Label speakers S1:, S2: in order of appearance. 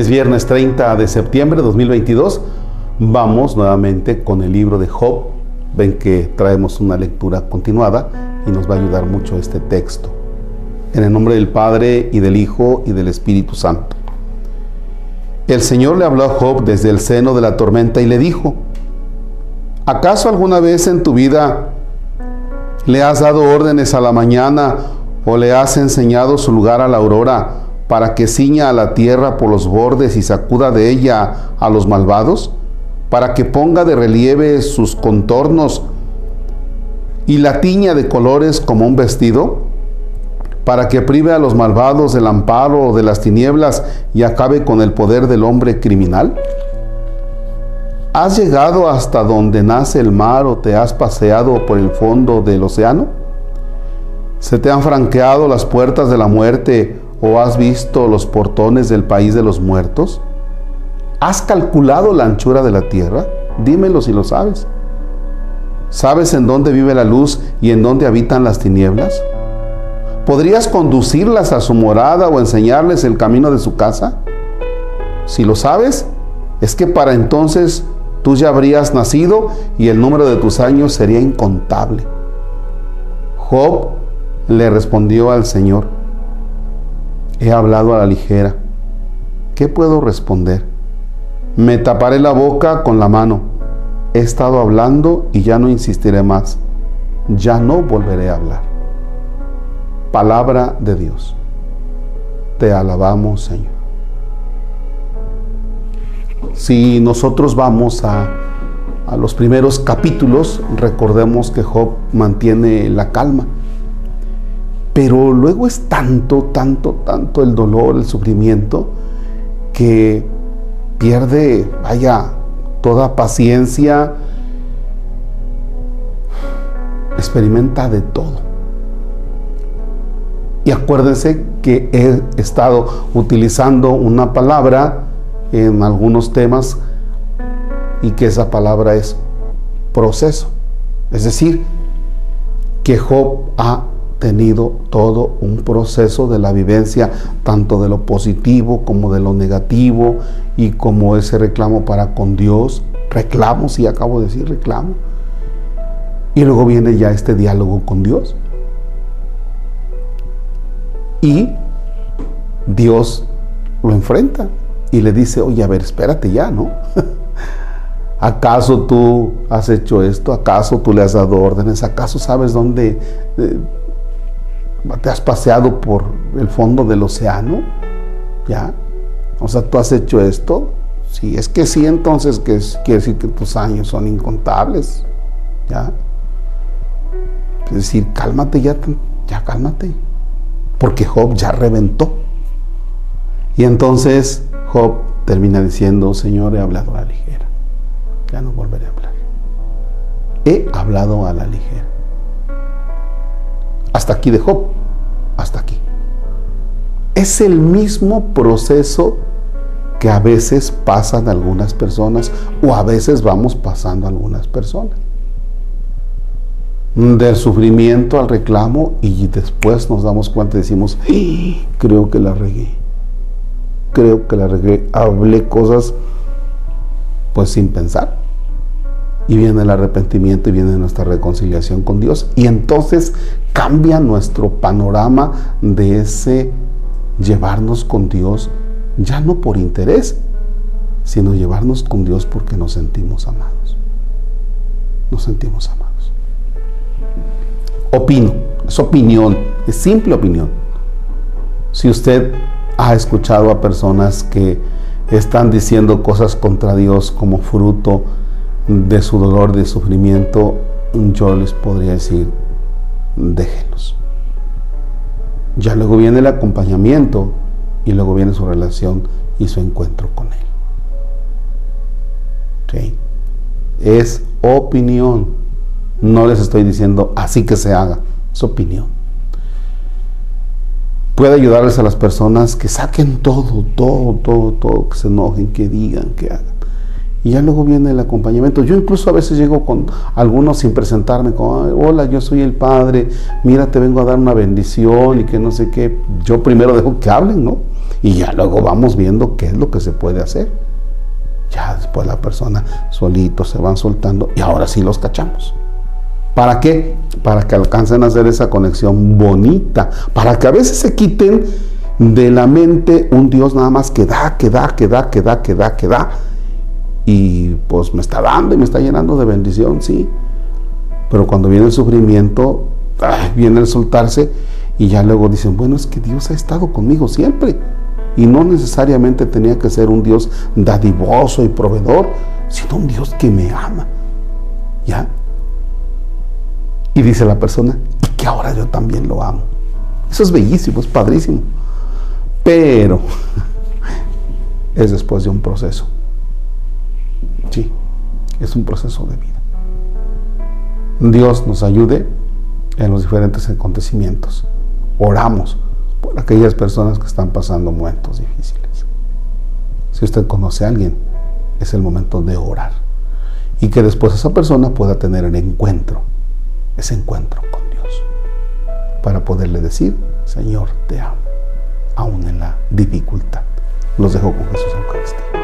S1: Es viernes 30 de septiembre de 2022. Vamos nuevamente con el libro de Job. Ven que traemos una lectura continuada y nos va a ayudar mucho este texto. En el nombre del Padre y del Hijo y del Espíritu Santo. El Señor le habló a Job desde el seno de la tormenta y le dijo, ¿acaso alguna vez en tu vida le has dado órdenes a la mañana o le has enseñado su lugar a la aurora? Para que ciña a la tierra por los bordes y sacuda de ella a los malvados, para que ponga de relieve sus contornos y la tiña de colores como un vestido, para que prive a los malvados del amparo de las tinieblas y acabe con el poder del hombre criminal? ¿Has llegado hasta donde nace el mar o te has paseado por el fondo del océano? ¿Se te han franqueado las puertas de la muerte ¿O has visto los portones del país de los muertos? ¿Has calculado la anchura de la tierra? Dímelo si lo sabes. ¿Sabes en dónde vive la luz y en dónde habitan las tinieblas? ¿Podrías conducirlas a su morada o enseñarles el camino de su casa? Si lo sabes, es que para entonces tú ya habrías nacido y el número de tus años sería incontable. Job le respondió al Señor, He hablado a la ligera. ¿Qué puedo responder? Me taparé la boca con la mano. He estado hablando y ya no insistiré más. Ya no volveré a hablar. Palabra de Dios. Te alabamos, Señor. Si nosotros vamos a, a los primeros capítulos, recordemos que Job mantiene la calma pero luego es tanto, tanto, tanto el dolor, el sufrimiento, que pierde, vaya, toda paciencia, experimenta de todo. Y acuérdense que he estado utilizando una palabra en algunos temas y que esa palabra es proceso. Es decir, que Job ha tenido todo un proceso de la vivencia, tanto de lo positivo como de lo negativo, y como ese reclamo para con Dios, reclamo, si acabo de decir reclamo, y luego viene ya este diálogo con Dios. Y Dios lo enfrenta y le dice, oye, a ver, espérate ya, ¿no? ¿Acaso tú has hecho esto? ¿Acaso tú le has dado órdenes? ¿Acaso sabes dónde eh, ¿Te has paseado por el fondo del océano? ¿Ya? O sea, tú has hecho esto. Sí, es que sí, entonces que quiere decir que tus años son incontables. ¿Ya? Es decir, cálmate ya, ya cálmate. Porque Job ya reventó. Y entonces Job termina diciendo, Señor, he hablado a la ligera. Ya no volveré a hablar. He hablado a la ligera. Hasta aquí de Job, hasta aquí. Es el mismo proceso que a veces pasan algunas personas o a veces vamos pasando algunas personas. Del sufrimiento al reclamo y después nos damos cuenta y decimos, ¡Ah! creo que la regué, creo que la regué, hablé cosas pues sin pensar y viene el arrepentimiento y viene nuestra reconciliación con Dios. Y entonces cambia nuestro panorama de ese llevarnos con Dios, ya no por interés, sino llevarnos con Dios porque nos sentimos amados. Nos sentimos amados. Opino, es opinión, es simple opinión. Si usted ha escuchado a personas que están diciendo cosas contra Dios como fruto de su dolor, de sufrimiento, yo les podría decir, déjenlos. Ya luego viene el acompañamiento y luego viene su relación y su encuentro con Él. Es opinión. No les estoy diciendo así que se haga. Es opinión. Puede ayudarles a las personas que saquen todo, todo, todo, todo, que se enojen, que digan, que hagan. Y ya luego viene el acompañamiento. Yo incluso a veces llego con algunos sin presentarme, como, hola, yo soy el Padre, mira, te vengo a dar una bendición y que no sé qué. Yo primero dejo que hablen, ¿no? y ya luego vamos viendo qué es lo que se puede hacer. Ya después la persona solito se van soltando y ahora sí los cachamos. ¿Para qué? Para que alcancen a hacer esa conexión bonita, para que a veces se quiten de la mente un Dios nada más que da, que da, que da, que da, que da, que da. Y pues me está dando y me está llenando de bendición, sí. Pero cuando viene el sufrimiento, viene el soltarse y ya luego dicen, bueno, es que Dios ha estado conmigo siempre. Y no necesariamente tenía que ser un Dios dadivoso y proveedor, sino un Dios que me ama. ¿Ya? Y dice la persona, que ahora yo también lo amo. Eso es bellísimo, es padrísimo. Pero es después de un proceso. Sí, es un proceso de vida. Dios nos ayude en los diferentes acontecimientos. Oramos por aquellas personas que están pasando momentos difíciles. Si usted conoce a alguien, es el momento de orar. Y que después esa persona pueda tener el encuentro, ese encuentro con Dios, para poderle decir, Señor, te amo, aún en la dificultad. Los dejo con Jesús Eucaristía.